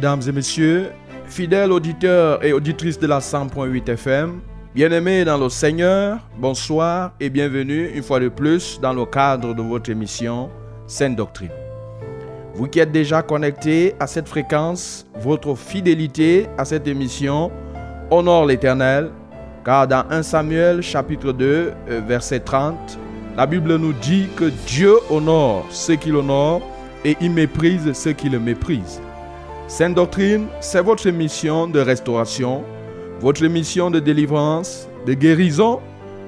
Mesdames et messieurs, fidèles auditeurs et auditrices de la 100.8 FM, bien-aimés dans le Seigneur, bonsoir et bienvenue une fois de plus dans le cadre de votre émission Sainte Doctrine. Vous qui êtes déjà connectés à cette fréquence, votre fidélité à cette émission honore l'Éternel, car dans 1 Samuel chapitre 2 euh, verset 30, la Bible nous dit que Dieu honore ceux qui l'honorent et il méprise ceux qui le méprisent. Sainte Doctrine, c'est votre mission de restauration, votre mission de délivrance, de guérison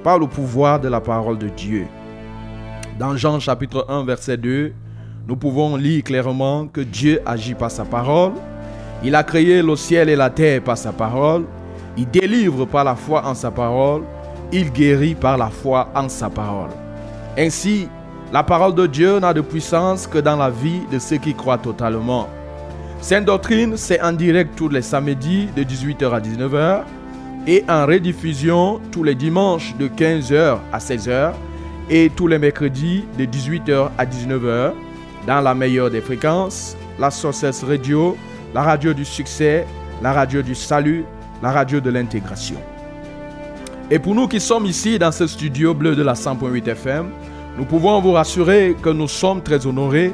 par le pouvoir de la parole de Dieu. Dans Jean chapitre 1 verset 2, nous pouvons lire clairement que Dieu agit par sa parole. Il a créé le ciel et la terre par sa parole. Il délivre par la foi en sa parole. Il guérit par la foi en sa parole. Ainsi, la parole de Dieu n'a de puissance que dans la vie de ceux qui croient totalement. Sainte Doctrine, c'est en direct tous les samedis de 18h à 19h et en rediffusion tous les dimanches de 15h à 16h et tous les mercredis de 18h à 19h dans la meilleure des fréquences, la Sources Radio, la radio du succès, la radio du salut, la radio de l'intégration. Et pour nous qui sommes ici dans ce studio bleu de la 100.8 FM, nous pouvons vous rassurer que nous sommes très honorés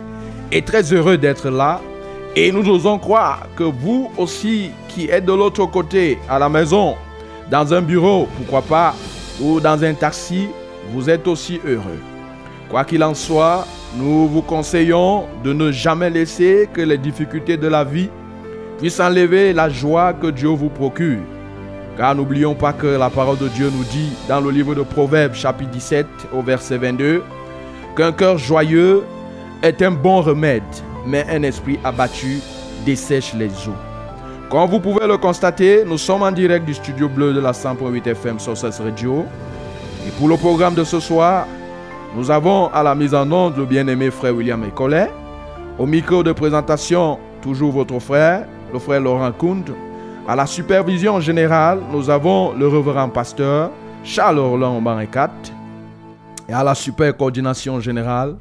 et très heureux d'être là et nous osons croire que vous aussi qui êtes de l'autre côté, à la maison, dans un bureau, pourquoi pas, ou dans un taxi, vous êtes aussi heureux. Quoi qu'il en soit, nous vous conseillons de ne jamais laisser que les difficultés de la vie puissent enlever la joie que Dieu vous procure. Car n'oublions pas que la parole de Dieu nous dit dans le livre de Proverbes chapitre 17 au verset 22 qu'un cœur joyeux est un bon remède mais un esprit abattu dessèche les eaux. Comme vous pouvez le constater, nous sommes en direct du studio bleu de la 100.8 FM Sources Radio. Et pour le programme de ce soir, nous avons à la mise en onde le bien-aimé frère William Ecolet. Au micro de présentation, toujours votre frère, le frère Laurent Kound. À la supervision générale, nous avons le révérend pasteur Charles Orlan Baricat. Et à la super coordination générale,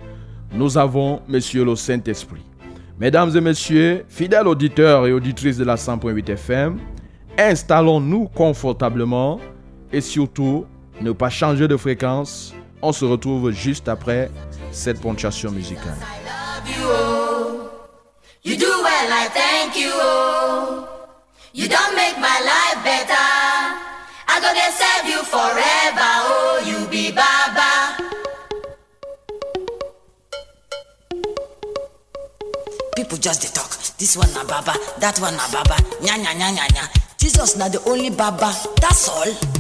nous avons Monsieur le Saint-Esprit. Mesdames et messieurs, fidèles auditeurs et auditrices de la 100.8 FM, installons-nous confortablement et surtout ne pas changer de fréquence. On se retrouve juste après cette ponctuation musicale. People just dey talk. This one na baba that one na baba. Nya nya nya nya nya. Jesus na the only baba. That's all.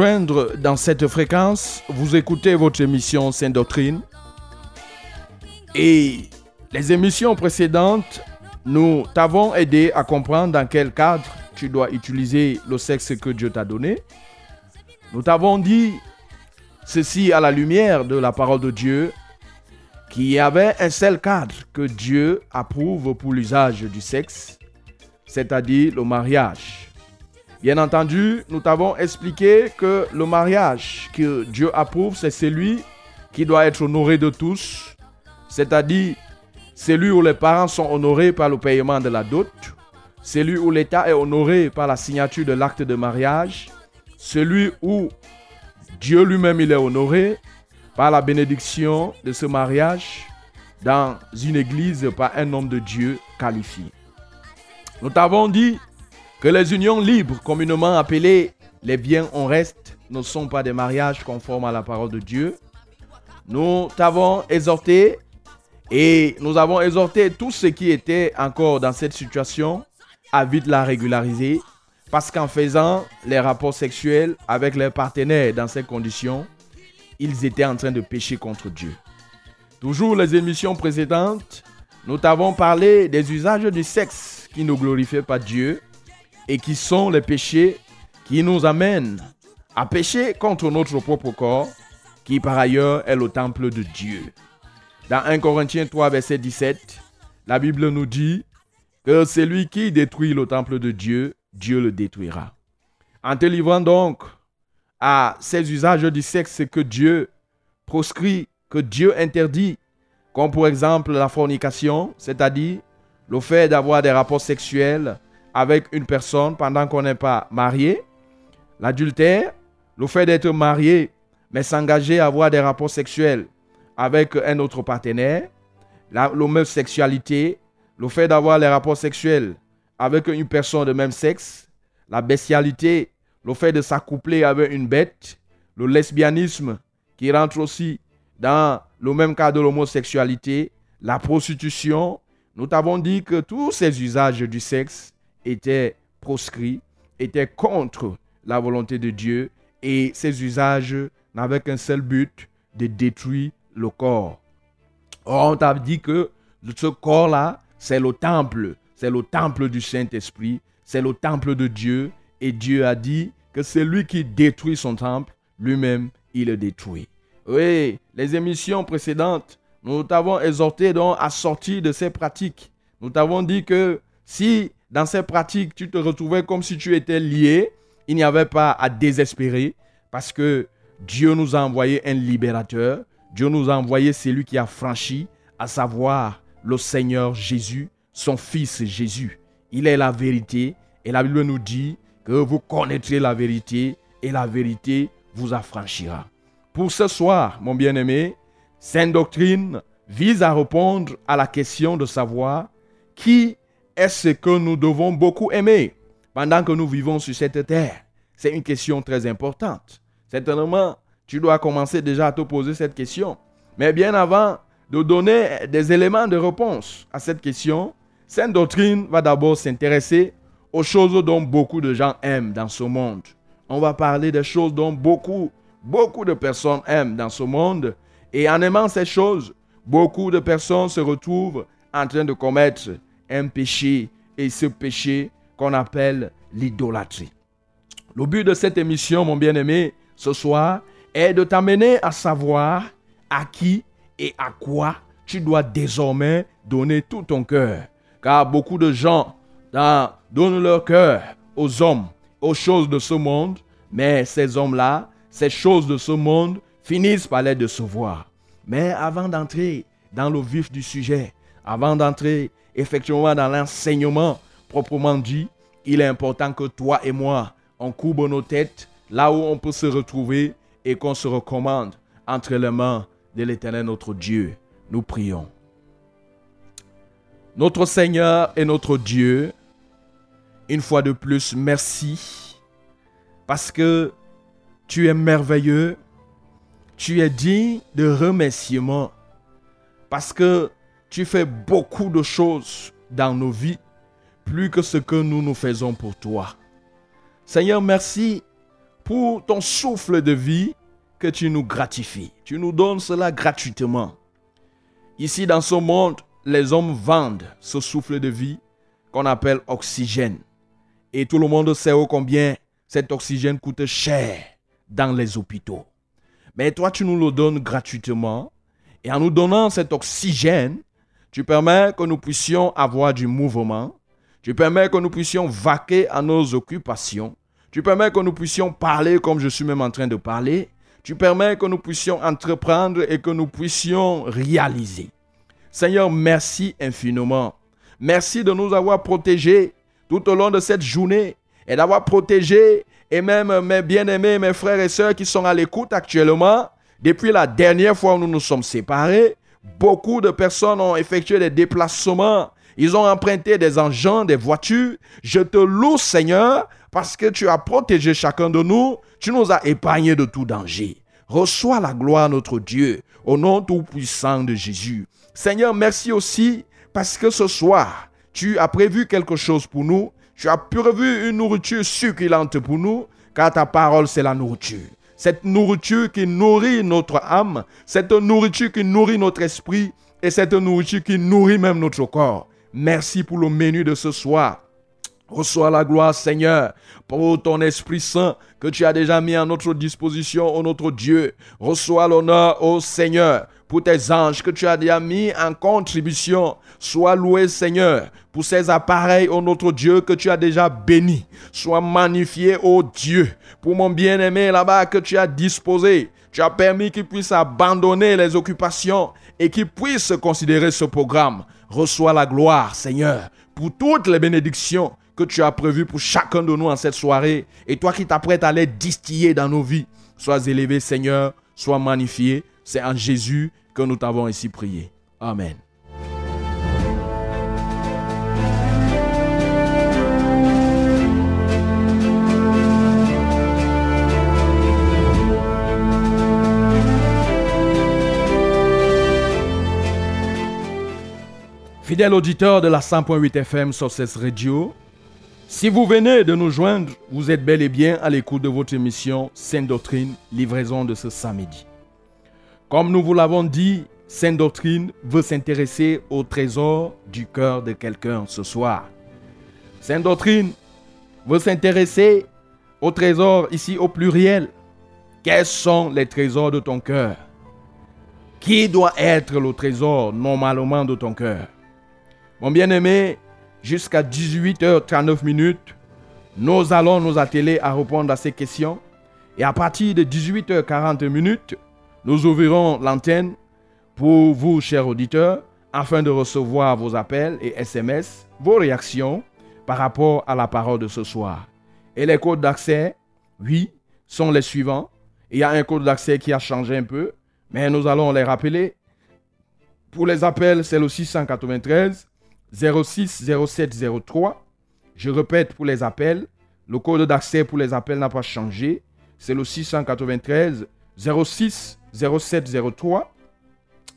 Dans cette fréquence, vous écoutez votre émission Sainte Doctrine. Et les émissions précédentes, nous t'avons aidé à comprendre dans quel cadre tu dois utiliser le sexe que Dieu t'a donné. Nous t'avons dit ceci à la lumière de la parole de Dieu, qu'il y avait un seul cadre que Dieu approuve pour l'usage du sexe, c'est-à-dire le mariage. Bien entendu, nous t'avons expliqué que le mariage que Dieu approuve, c'est celui qui doit être honoré de tous, c'est-à-dire celui où les parents sont honorés par le paiement de la dot, celui où l'État est honoré par la signature de l'acte de mariage, celui où Dieu lui-même est honoré par la bénédiction de ce mariage dans une église par un homme de Dieu qualifié. Nous t'avons dit que les unions libres, communément appelées les biens en reste, ne sont pas des mariages conformes à la parole de Dieu. Nous t'avons exhorté et nous avons exhorté tous ceux qui étaient encore dans cette situation à vite la régulariser parce qu'en faisant les rapports sexuels avec leurs partenaires dans ces conditions, ils étaient en train de pécher contre Dieu. Toujours les émissions précédentes, nous t'avons parlé des usages du sexe qui ne glorifient pas Dieu et qui sont les péchés qui nous amènent à pécher contre notre propre corps, qui par ailleurs est le temple de Dieu. Dans 1 Corinthiens 3, verset 17, la Bible nous dit que celui qui détruit le temple de Dieu, Dieu le détruira. En te livrant donc à ces usages du sexe que Dieu proscrit, que Dieu interdit, comme pour exemple la fornication, c'est-à-dire le fait d'avoir des rapports sexuels avec une personne pendant qu'on n'est pas marié, l'adultère, le fait d'être marié mais s'engager à avoir des rapports sexuels avec un autre partenaire, l'homosexualité, le fait d'avoir les rapports sexuels avec une personne de même sexe, la bestialité, le fait de s'accoupler avec une bête, le lesbianisme qui rentre aussi dans le même cas de l'homosexualité, la prostitution. Nous t'avons dit que tous ces usages du sexe étaient proscrits, étaient contre la volonté de Dieu et ces usages n'avaient qu'un seul but, de détruire le corps. Or, on t'a dit que ce corps-là, c'est le temple, c'est le temple du Saint-Esprit, c'est le temple de Dieu et Dieu a dit que celui qui détruit son temple, lui-même, il le détruit. Oui, les émissions précédentes, nous t'avons exhorté donc à sortir de ces pratiques. Nous t'avons dit que si dans ces pratiques tu te retrouvais comme si tu étais lié, il n'y avait pas à désespérer parce que Dieu nous a envoyé un libérateur. Dieu nous a envoyé celui qui a franchi, à savoir le Seigneur Jésus, son Fils Jésus. Il est la vérité et la Bible nous dit que vous connaîtrez la vérité et la vérité vous affranchira. Pour ce soir, mon bien-aimé, Sainte Doctrine vise à répondre à la question de savoir qui est-ce que nous devons beaucoup aimer pendant que nous vivons sur cette terre? C'est une question très importante. Certainement, tu dois commencer déjà à te poser cette question. Mais bien avant de donner des éléments de réponse à cette question, Sainte Doctrine va d'abord s'intéresser aux choses dont beaucoup de gens aiment dans ce monde. On va parler des choses dont beaucoup, beaucoup de personnes aiment dans ce monde. Et en aimant ces choses, beaucoup de personnes se retrouvent en train de commettre un péché et ce péché qu'on appelle l'idolâtrie. Le but de cette émission, mon bien-aimé, ce soir, est de t'amener à savoir à qui et à quoi tu dois désormais donner tout ton cœur. Car beaucoup de gens donnent leur cœur aux hommes, aux choses de ce monde, mais ces hommes-là, ces choses de ce monde finissent par les décevoir. Mais avant d'entrer dans le vif du sujet, avant d'entrer effectivement dans l'enseignement proprement dit, il est important que toi et moi, on courbe nos têtes là où on peut se retrouver et qu'on se recommande entre les mains de l'Éternel notre Dieu. Nous prions. Notre Seigneur et notre Dieu, une fois de plus, merci parce que tu es merveilleux, tu es digne de remerciement parce que tu fais beaucoup de choses dans nos vies, plus que ce que nous nous faisons pour toi. Seigneur, merci pour ton souffle de vie que tu nous gratifies. Tu nous donnes cela gratuitement. Ici dans ce monde, les hommes vendent ce souffle de vie qu'on appelle oxygène. Et tout le monde sait combien cet oxygène coûte cher dans les hôpitaux. Mais toi, tu nous le donnes gratuitement. Et en nous donnant cet oxygène, tu permets que nous puissions avoir du mouvement. Tu permets que nous puissions vaquer à nos occupations. Tu permets que nous puissions parler comme je suis même en train de parler. Tu permets que nous puissions entreprendre et que nous puissions réaliser. Seigneur, merci infiniment. Merci de nous avoir protégés tout au long de cette journée et d'avoir protégé et même mes bien-aimés, mes frères et sœurs qui sont à l'écoute actuellement. Depuis la dernière fois où nous nous sommes séparés, Beaucoup de personnes ont effectué des déplacements. Ils ont emprunté des engins, des voitures. Je te loue, Seigneur, parce que tu as protégé chacun de nous. Tu nous as épargnés de tout danger. Reçois la gloire, notre Dieu, au nom tout-puissant de Jésus. Seigneur, merci aussi parce que ce soir, tu as prévu quelque chose pour nous. Tu as prévu une nourriture succulente pour nous, car ta parole, c'est la nourriture cette nourriture qui nourrit notre âme, cette nourriture qui nourrit notre esprit et cette nourriture qui nourrit même notre corps. Merci pour le menu de ce soir. Reçois la gloire, Seigneur, pour ton Esprit Saint que tu as déjà mis à notre disposition, ô notre Dieu. Reçois l'honneur, ô Seigneur, pour tes anges que tu as déjà mis en contribution. Sois loué, Seigneur, pour ces appareils, ô notre Dieu, que tu as déjà bénis. Sois magnifié, ô Dieu, pour mon bien-aimé là-bas que tu as disposé. Tu as permis qu'il puisse abandonner les occupations et qu'il puisse considérer ce programme. Reçois la gloire, Seigneur, pour toutes les bénédictions que tu as prévues pour chacun de nous en cette soirée. Et toi qui t'apprêtes à les distiller dans nos vies, sois élevé, Seigneur, sois magnifié. C'est en Jésus que nous t'avons ici prié. Amen. Fidèle auditeur de la 100.8 FM sur radio, si vous venez de nous joindre, vous êtes bel et bien à l'écoute de votre émission Sainte Doctrine, livraison de ce samedi. Comme nous vous l'avons dit, Sainte Doctrine veut s'intéresser au trésor du cœur de quelqu'un ce soir. Sainte Doctrine veut s'intéresser au trésor ici au pluriel. Quels sont les trésors de ton cœur? Qui doit être le trésor normalement de ton cœur? Mon bien-aimé, jusqu'à 18h39 minutes, nous allons nous atteler à répondre à ces questions. Et à partir de 18h40 minutes, nous ouvrirons l'antenne pour vous, chers auditeurs, afin de recevoir vos appels et SMS, vos réactions par rapport à la parole de ce soir. Et les codes d'accès, oui, sont les suivants. Il y a un code d'accès qui a changé un peu, mais nous allons les rappeler. Pour les appels, c'est le 693 06 07 03. Je répète pour les appels, le code d'accès pour les appels n'a pas changé. C'est le 693 06 07 03.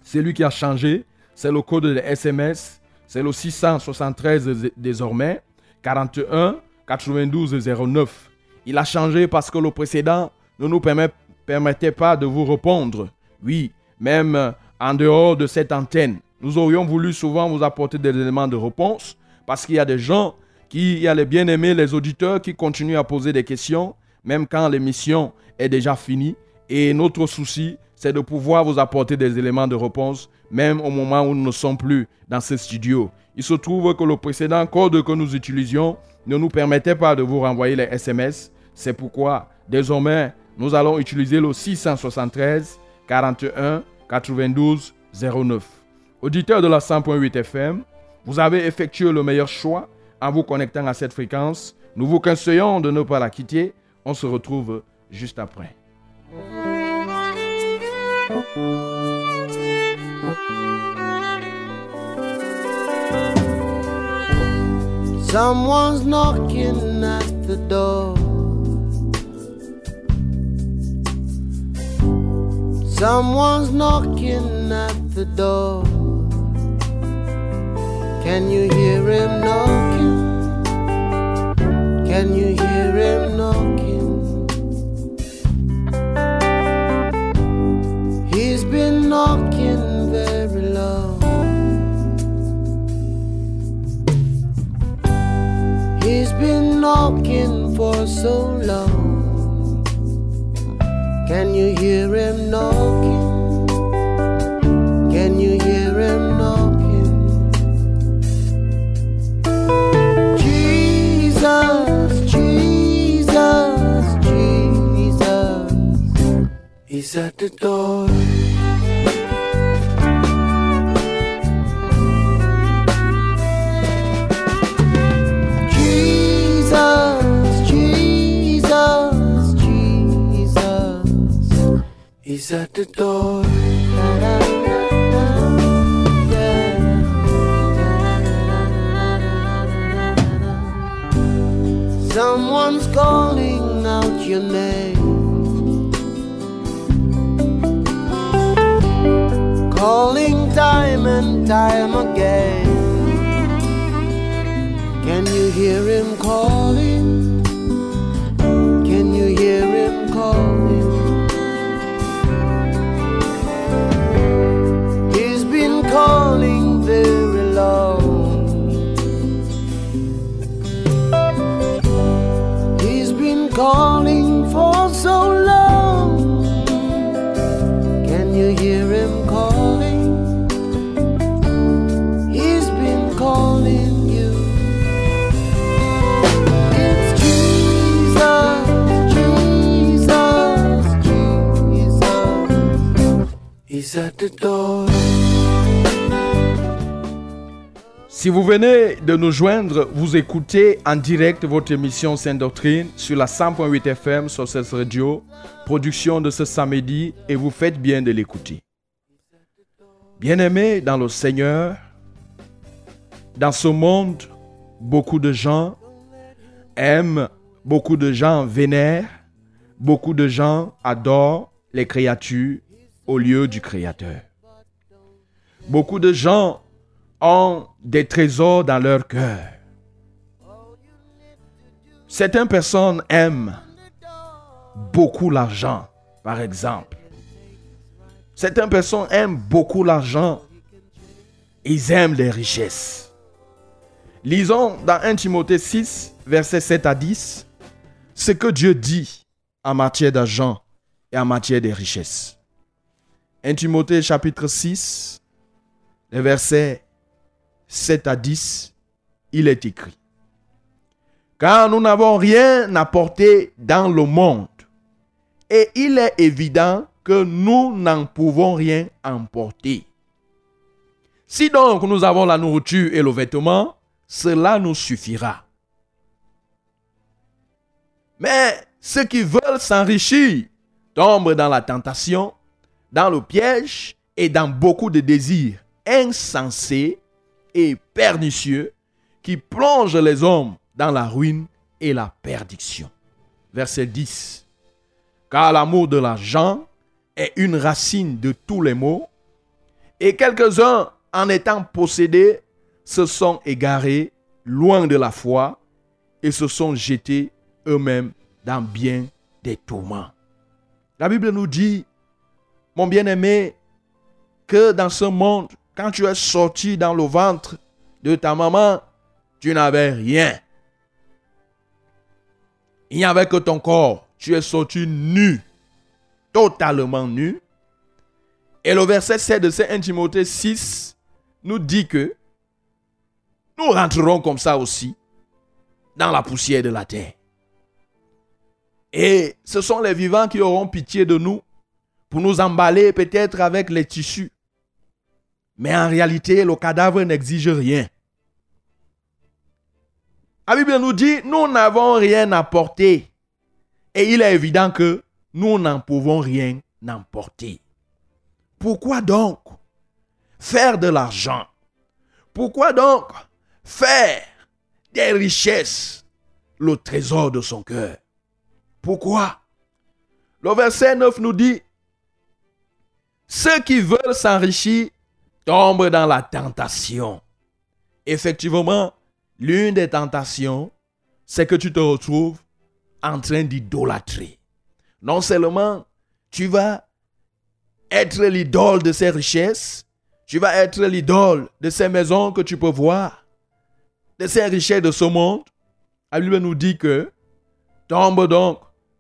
Celui qui a changé, c'est le code de SMS. C'est le 673 désormais. 41 92 09. Il a changé parce que le précédent ne nous permettait pas de vous répondre. Oui, même en dehors de cette antenne. Nous aurions voulu souvent vous apporter des éléments de réponse parce qu'il y a des gens qui, il y a les bien-aimés, les auditeurs qui continuent à poser des questions, même quand l'émission est déjà finie. Et notre souci, c'est de pouvoir vous apporter des éléments de réponse, même au moment où nous ne sommes plus dans ce studio. Il se trouve que le précédent code que nous utilisions ne nous permettait pas de vous renvoyer les SMS. C'est pourquoi, désormais, nous allons utiliser le 673 41 92 09. Auditeur de la 100.8 FM, vous avez effectué le meilleur choix en vous connectant à cette fréquence. Nous vous conseillons de ne pas la quitter. On se retrouve juste après. Someone's knocking at the door. Someone's knocking at the door. Can you hear him knocking? Can you hear him knocking? He's been knocking very long. He's been knocking for so long. Can you hear him knocking? Is at the door. Jesus, Jesus, Jesus is at the door. Someone's calling out your name. Time and time again. Can you hear him calling? Si vous venez de nous joindre, vous écoutez en direct votre émission Sainte Doctrine sur la 100.8 FM sur cette radio, production de ce samedi, et vous faites bien de l'écouter. Bien-aimés dans le Seigneur, dans ce monde, beaucoup de gens aiment, beaucoup de gens vénèrent, beaucoup de gens adorent les créatures au lieu du Créateur. Beaucoup de gens ont des trésors dans leur cœur. Certaines personnes aiment beaucoup l'argent, par exemple. Certaines personnes aiment beaucoup l'argent. Ils aiment les richesses. Lisons dans 1 Timothée 6, versets 7 à 10. ce que Dieu dit en matière d'argent et en matière de richesses. 1 Timothée chapitre 6, les versets 7 à 10, il est écrit. Car nous n'avons rien porter dans le monde. Et il est évident que nous n'en pouvons rien emporter. Si donc nous avons la nourriture et le vêtement, cela nous suffira. Mais ceux qui veulent s'enrichir tombent dans la tentation, dans le piège et dans beaucoup de désirs insensés et pernicieux qui plongent les hommes dans la ruine et la perdition. Verset 10. Car l'amour de l'argent est une racine de tous les maux, et quelques-uns, en étant possédés, se sont égarés loin de la foi et se sont jetés eux-mêmes dans bien des tourments. La Bible nous dit, mon bien-aimé, que dans ce monde, quand tu es sorti dans le ventre de ta maman, tu n'avais rien. Il n'y avait que ton corps. Tu es sorti nu, totalement nu. Et le verset 7 de Saint Timothée 6 nous dit que nous rentrerons comme ça aussi dans la poussière de la terre. Et ce sont les vivants qui auront pitié de nous pour nous emballer peut-être avec les tissus. Mais en réalité, le cadavre n'exige rien. La Bible nous dit, nous n'avons rien porter. Et il est évident que nous n'en pouvons rien emporter. Pourquoi donc faire de l'argent? Pourquoi donc faire des richesses le trésor de son cœur? Pourquoi? Le verset 9 nous dit, ceux qui veulent s'enrichir tombent dans la tentation. Effectivement, l'une des tentations, c'est que tu te retrouves en train d'idolâtrer. Non seulement tu vas être l'idole de ces richesses, tu vas être l'idole de ces maisons que tu peux voir, de ces richesses de ce monde. La Bible nous dit que tombe donc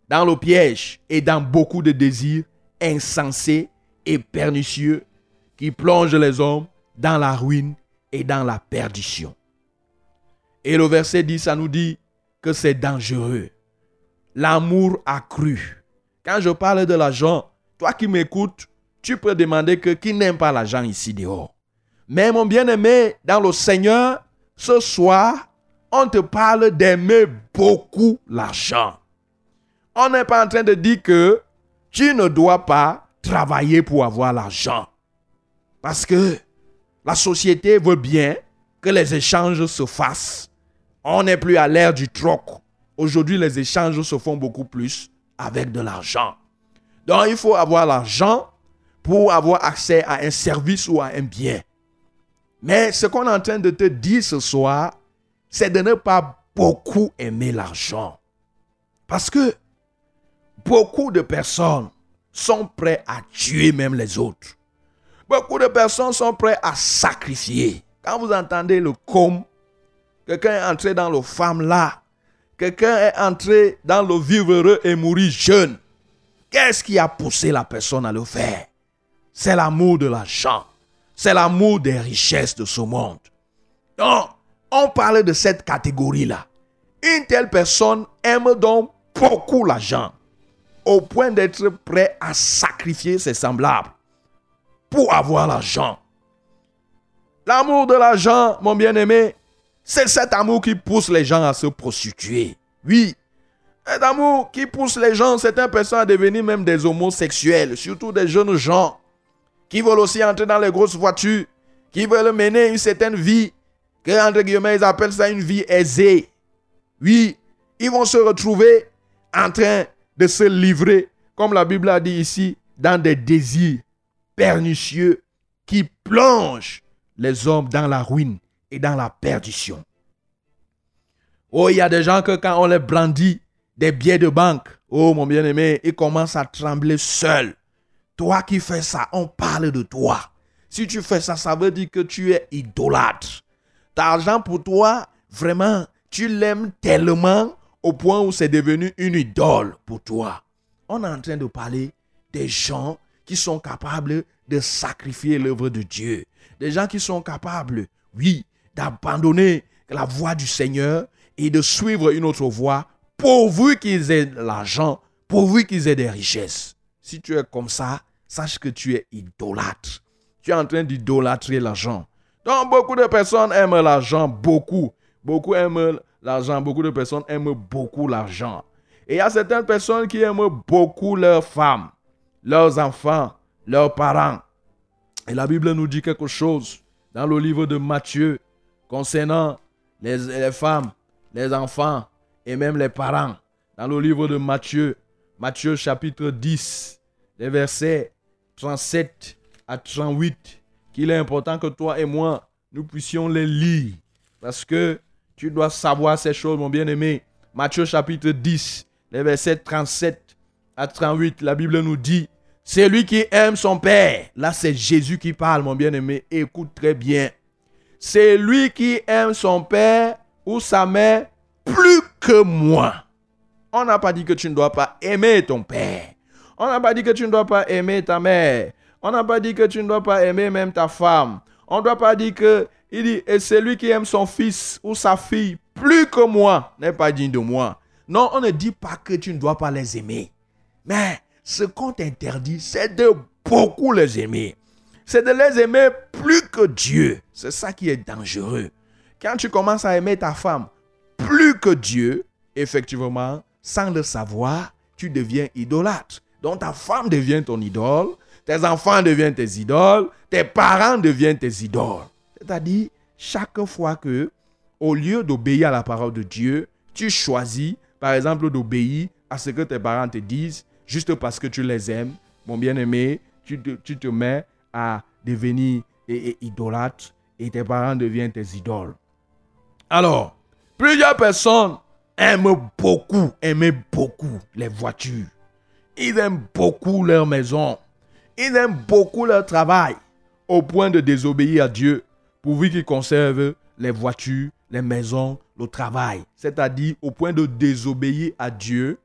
dans le piège et dans beaucoup de désirs insensés et pernicieux qui plongent les hommes dans la ruine et dans la perdition. Et le verset 10, ça nous dit que c'est dangereux. L'amour accru. Quand je parle de l'argent, toi qui m'écoutes, tu peux demander que qui n'aime pas l'argent ici dehors. Mais mon bien-aimé, dans le Seigneur, ce soir, on te parle d'aimer beaucoup l'argent. On n'est pas en train de dire que tu ne dois pas travailler pour avoir l'argent. Parce que la société veut bien que les échanges se fassent on n'est plus à l'ère du troc. Aujourd'hui, les échanges se font beaucoup plus avec de l'argent. Donc, il faut avoir l'argent pour avoir accès à un service ou à un bien. Mais ce qu'on est en train de te dire ce soir, c'est de ne pas beaucoup aimer l'argent. Parce que beaucoup de personnes sont prêtes à tuer même les autres. Beaucoup de personnes sont prêtes à sacrifier. Quand vous entendez le com, Quelqu'un est entré dans le femme là. Quelqu'un est entré dans le vivre heureux et mourir jeune. Qu'est-ce qui a poussé la personne à le faire? C'est l'amour de l'argent. C'est l'amour des richesses de ce monde. Donc, on parle de cette catégorie-là. Une telle personne aime donc beaucoup l'argent, au point d'être prêt à sacrifier ses semblables pour avoir l'argent. L'amour de l'argent, mon bien-aimé, c'est cet amour qui pousse les gens à se prostituer. Oui. Cet amour qui pousse les gens, certaines personnes à devenir même des homosexuels, surtout des jeunes gens qui veulent aussi entrer dans les grosses voitures, qui veulent mener une certaine vie, que entre guillemets ils appellent ça une vie aisée. Oui, ils vont se retrouver en train de se livrer, comme la Bible a dit ici, dans des désirs pernicieux qui plongent les hommes dans la ruine et dans la perdition. Oh, il y a des gens que quand on les brandit des billets de banque, oh mon bien-aimé, ils commencent à trembler seuls. Toi qui fais ça, on parle de toi. Si tu fais ça, ça veut dire que tu es idolâtre. Ta argent pour toi, vraiment, tu l'aimes tellement au point où c'est devenu une idole pour toi. On est en train de parler des gens qui sont capables de sacrifier l'œuvre de Dieu. Des gens qui sont capables, oui, d'abandonner la voie du Seigneur et de suivre une autre voie pourvu qu'ils aient l'argent, pourvu qu'ils aient des richesses. Si tu es comme ça, sache que tu es idolâtre. Tu es en train d'idolâtrer l'argent. Donc beaucoup de personnes aiment l'argent beaucoup. Beaucoup aiment l'argent. Beaucoup de personnes aiment beaucoup l'argent. Et il y a certaines personnes qui aiment beaucoup leurs femmes, leurs enfants, leurs parents. Et la Bible nous dit quelque chose dans le livre de Matthieu concernant les, les femmes, les enfants et même les parents. Dans le livre de Matthieu, Matthieu chapitre 10, les versets 37 à 38, qu'il est important que toi et moi, nous puissions les lire. Parce que tu dois savoir ces choses, mon bien-aimé. Matthieu chapitre 10, les versets 37 à 38, la Bible nous dit, c'est lui qui aime son Père. Là, c'est Jésus qui parle, mon bien-aimé. Écoute très bien. C'est lui qui aime son Père ou sa mère plus que moi. On n'a pas dit que tu ne dois pas aimer ton Père. On n'a pas dit que tu ne dois pas aimer ta mère. On n'a pas dit que tu ne dois pas aimer même ta femme. On ne doit pas dire que, il dit, et celui qui aime son fils ou sa fille plus que moi n'est pas digne de moi. Non, on ne dit pas que tu ne dois pas les aimer. Mais ce qu'on t'interdit, c'est de beaucoup les aimer. C'est de les aimer plus que Dieu. C'est ça qui est dangereux. Quand tu commences à aimer ta femme plus que Dieu, effectivement, sans le savoir, tu deviens idolâtre. Donc ta femme devient ton idole, tes enfants deviennent tes idoles, tes parents deviennent tes idoles. C'est-à-dire, chaque fois que, au lieu d'obéir à la parole de Dieu, tu choisis, par exemple, d'obéir à ce que tes parents te disent, juste parce que tu les aimes, mon bien-aimé, tu te, mets à devenir idolâtre et tes parents deviennent tes idoles. Alors, plusieurs personnes aiment beaucoup, aiment beaucoup les voitures. Ils aiment beaucoup leur maison. Ils aiment beaucoup leur travail au point de désobéir à Dieu pourvu qu'ils conservent les voitures, les maisons, le travail. C'est-à-dire au point de désobéir à Dieu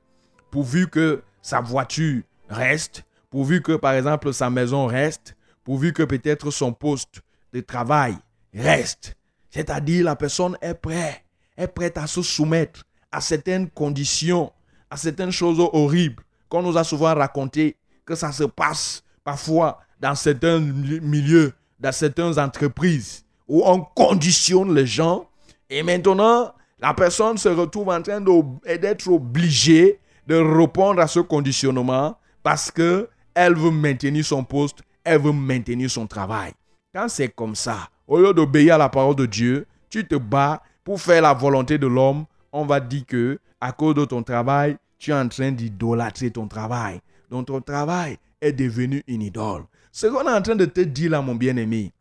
pourvu que sa voiture reste, pourvu que par exemple sa maison reste, pourvu que peut-être son poste de travail reste. C'est-à-dire la personne est prête, est prête à se soumettre à certaines conditions, à certaines choses horribles qu'on nous a souvent raconté que ça se passe parfois dans certains milieux, dans certaines entreprises où on conditionne les gens et maintenant la personne se retrouve en train d'être obligée de répondre à ce conditionnement parce que elle veut maintenir son poste, elle veut maintenir son travail. Quand c'est comme ça, au lieu d'obéir à la parole de Dieu, tu te bats pour faire la volonté de l'homme, on va dire que à cause de ton travail, tu es en train d'idolâtrer ton travail. Donc ton travail est devenu une idole. Ce qu'on est en train de te dire là, mon bien-aimé,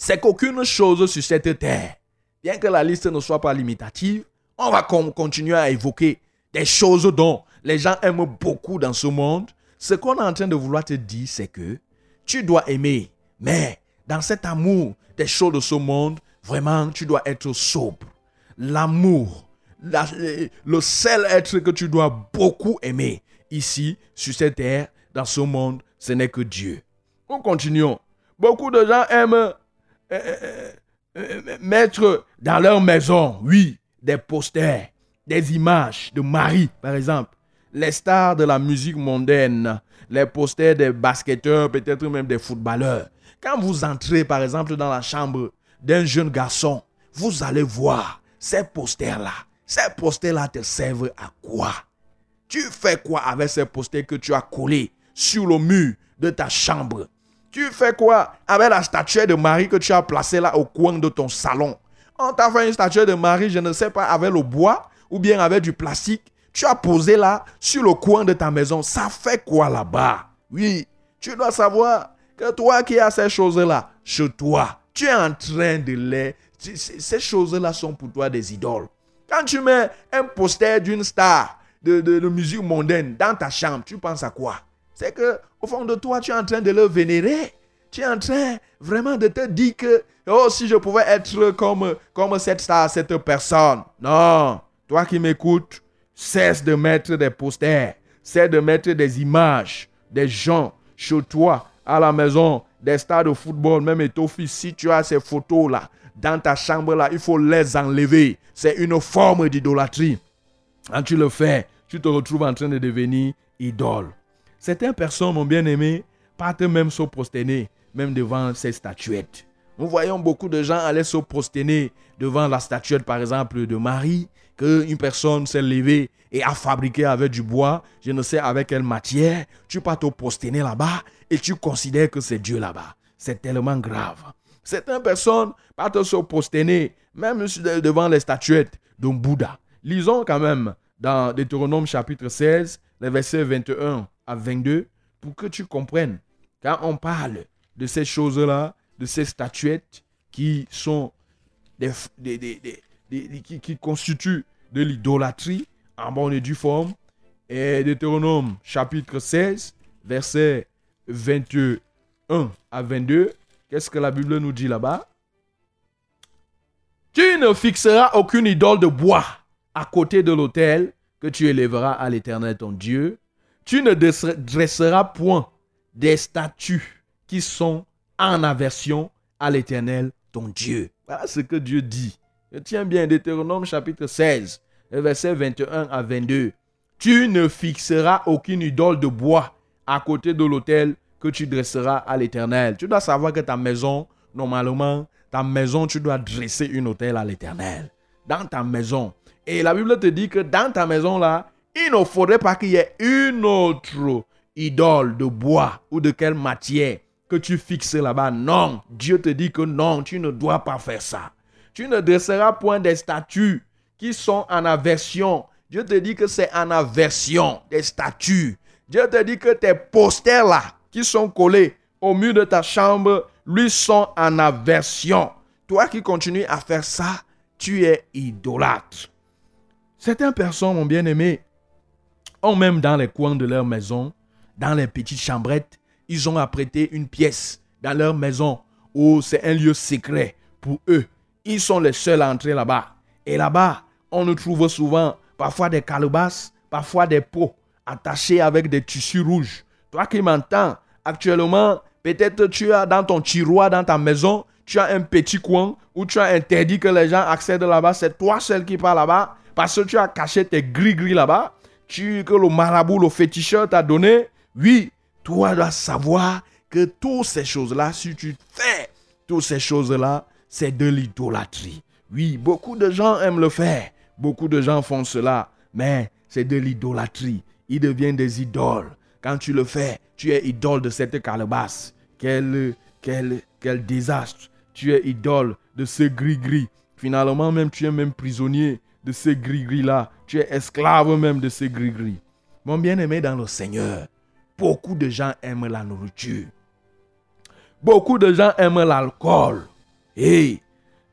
c'est qu'aucune chose sur cette terre, bien que la liste ne soit pas limitative, on va continuer à évoquer des choses dont les gens aiment beaucoup dans ce monde. Ce qu'on est en train de vouloir te dire, c'est que tu dois aimer, mais dans cet amour des choses de ce monde, vraiment, tu dois être sobre. L'amour, le seul être que tu dois beaucoup aimer ici, sur cette terre, dans ce monde, ce n'est que Dieu. On continuons. Beaucoup de gens aiment euh, euh, euh, mettre dans leur maison, oui, des posters, des images de Marie, par exemple. Les stars de la musique mondaine, les posters des basketteurs, peut-être même des footballeurs. Quand vous entrez, par exemple, dans la chambre d'un jeune garçon, vous allez voir ces posters-là ces posters-là te servent à quoi? Tu fais quoi avec ces posters que tu as collés sur le mur de ta chambre? Tu fais quoi avec la statue de Marie que tu as placée là au coin de ton salon? On t'a fait une statue de Marie, je ne sais pas, avec le bois ou bien avec du plastique. Tu as posé là sur le coin de ta maison. Ça fait quoi là-bas? Oui, tu dois savoir que toi qui as ces choses-là chez toi, tu es en train de les... Ces choses-là sont pour toi des idoles. Quand tu mets un poster d'une star de, de, musique mondaine dans ta chambre, tu penses à quoi? C'est que au fond de toi, tu es en train de le vénérer. Tu es en train vraiment de te dire que, oh, si je pouvais être comme, comme cette star, cette personne. Non, toi qui m'écoutes, cesse de mettre des posters, cesse de mettre des images des gens chez toi, à la maison, des stades de football, même et fils, si tu as ces photos-là dans ta chambre-là, il faut les enlever. C'est une forme d'idolâtrie. Quand tu le fais, tu te retrouves en train de devenir idole. Certaines personnes, mon bien-aimé, partent même se prosterner, même devant ces statuettes. Nous voyons beaucoup de gens aller se prosterner devant la statuette, par exemple, de Marie, qu'une personne s'est levée et a fabriqué avec du bois, je ne sais avec quelle matière. Tu pars te prosterner là-bas et tu considères que c'est Dieu là-bas. C'est tellement grave. Certaines personnes partent se prosterner, même devant les statuettes d'un Bouddha. Lisons quand même dans Deutéronome chapitre 16, les versets 21 à 22, pour que tu comprennes. Quand on parle de ces choses-là, de ces statuettes qui sont des, qui, constituent de l'idolâtrie en bonne et due forme. Et Deutéronome chapitre 16, versets 21 à 22. Qu'est-ce que la Bible nous dit là-bas? Tu ne fixeras aucune idole de bois à côté de l'autel que tu élèveras à l'Éternel ton Dieu. Tu ne dresseras point des statues qui sont en aversion à l'Éternel ton Dieu. Voilà ce que Dieu dit. Tiens bien, Deutéronome chapitre 16, versets 21 à 22. Tu ne fixeras aucune idole de bois à côté de l'autel que tu dresseras à l'Éternel. Tu dois savoir que ta maison, normalement, ta maison, tu dois dresser une autel à l'Éternel. Dans ta maison. Et la Bible te dit que dans ta maison là, il ne faudrait pas qu'il y ait une autre idole de bois ou de quelle matière que tu fixes là-bas. Non, Dieu te dit que non, tu ne dois pas faire ça. Tu ne dresseras point des statues qui sont en aversion. Dieu te dit que c'est en aversion des statues. Dieu te dit que tes posters là, qui sont collés au mur de ta chambre, lui sont en aversion. Toi qui continues à faire ça, tu es idolâtre. Certaines personnes, mon bien-aimé, ont même dans les coins de leur maison, dans les petites chambrettes, ils ont apprêté une pièce dans leur maison où c'est un lieu secret pour eux. Ils sont les seuls à entrer là-bas. Et là-bas, on nous trouve souvent parfois des calebasses, parfois des pots attachés avec des tissus rouges. Toi qui m'entends, actuellement, peut-être tu as dans ton tiroir, dans ta maison, tu as un petit coin où tu as interdit que les gens accèdent là-bas. C'est toi seul qui pars là-bas parce que tu as caché tes gris-gris là-bas. Que le marabout, le féticheur t'a donné. Oui, toi dois savoir que toutes ces choses-là, si tu fais toutes ces choses-là, c'est de l'idolâtrie. Oui, beaucoup de gens aiment le faire. Beaucoup de gens font cela. Mais c'est de l'idolâtrie. Ils deviennent des idoles. Quand tu le fais, tu es idole de cette calebasse. Quel, quel, quel désastre. Tu es idole de ce gris-gris. Finalement, même tu es même prisonnier de ce gris-gris-là. Tu es esclave même de ce gris-gris. Mon bien-aimé dans le Seigneur, beaucoup de gens aiment la nourriture. Beaucoup de gens aiment l'alcool. Et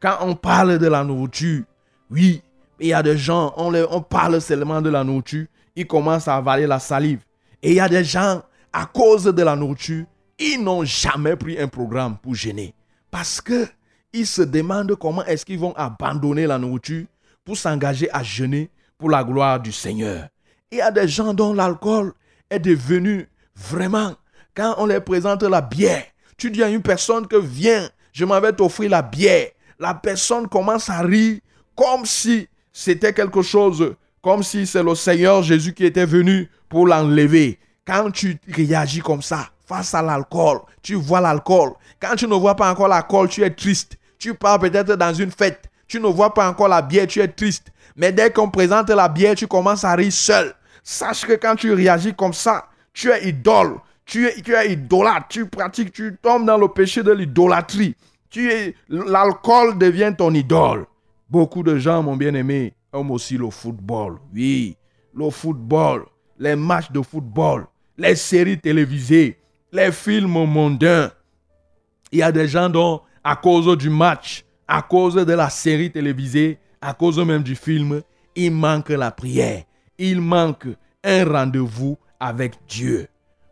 quand on parle de la nourriture, oui, il y a des gens, on, on parle seulement de la nourriture, ils commencent à avaler la salive. Et il y a des gens, à cause de la nourriture, ils n'ont jamais pris un programme pour gêner. Parce que ils se demandent comment est-ce qu'ils vont abandonner la nourriture pour s'engager à jeûner pour la gloire du Seigneur. Il y a des gens dont l'alcool est devenu vraiment, quand on leur présente la bière, tu dis à une personne que viens, je m'en vais t'offrir la bière. La personne commence à rire comme si c'était quelque chose, comme si c'est le Seigneur Jésus qui était venu pour l'enlever. Quand tu réagis comme ça, face à l'alcool, tu vois l'alcool. Quand tu ne vois pas encore l'alcool, tu es triste. Tu pars peut-être dans une fête, tu ne vois pas encore la bière, tu es triste. Mais dès qu'on présente la bière, tu commences à rire seul. Sache que quand tu réagis comme ça, tu es idole. Tu es, idolâtre. Tu pratiques, tu tombes dans le péché de l'idolâtrie. Tu l'alcool devient ton idole. Beaucoup de gens, mon bien-aimé, aiment aussi le football. Oui, le football, les matchs de football, les séries télévisées, les films mondains. Il y a des gens dont, à cause du match, à cause de la série télévisée, à cause même du film, il manque la prière. Il manque un rendez-vous avec Dieu.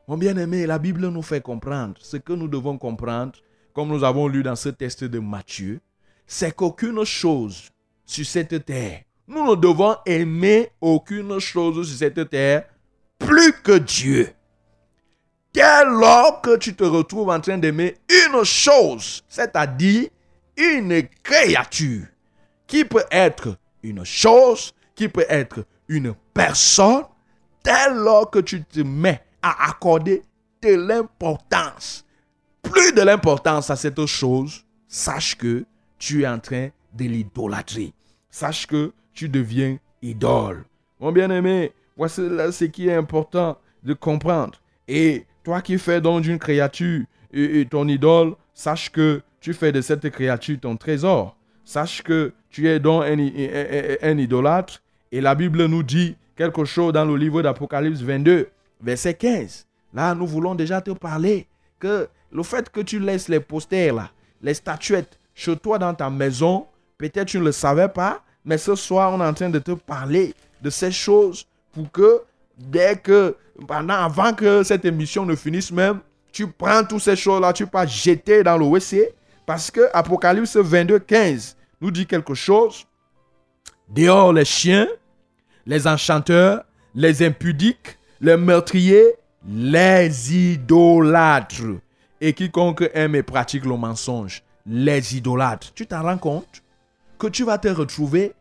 Mon bien-aimé, la Bible nous fait comprendre ce que nous devons comprendre comme nous avons lu dans ce texte de Matthieu, c'est qu'aucune chose sur cette terre nous ne devons aimer aucune chose sur cette terre plus que Dieu. Dès lors que tu te retrouves en train d'aimer une chose, c'est-à-dire une créature, qui peut être une chose, qui peut être une personne, dès que tu te mets à accorder de l'importance, plus de l'importance à cette chose, sache que tu es en train de l'idolâtrer. Sache que tu deviens idole. Mon bien-aimé, voici ce qui est important de comprendre. Et toi qui fais donc d'une créature et, ton idole, sache que tu fais de cette créature ton trésor. Sache que tu es donc un, idolâtre. Et la Bible nous dit quelque chose dans le livre d'Apocalypse 22, verset 15. Là, nous voulons déjà te parler que le fait que tu laisses les posters là, les statuettes chez toi dans ta maison, peut-être tu ne le savais pas, mais ce soir, on est en train de te parler de ces choses pour que dès que, avant que cette émission ne finisse même, tu prends toutes ces choses-là, tu pas jeter dans le WC. Parce que Apocalypse 22, 15 nous dit quelque chose. Dehors les chiens, les enchanteurs, les impudiques, les meurtriers, les idolâtres et quiconque aime et pratique le mensonge, les idolâtres. Tu t'en rends compte? Que tu vas te retrouver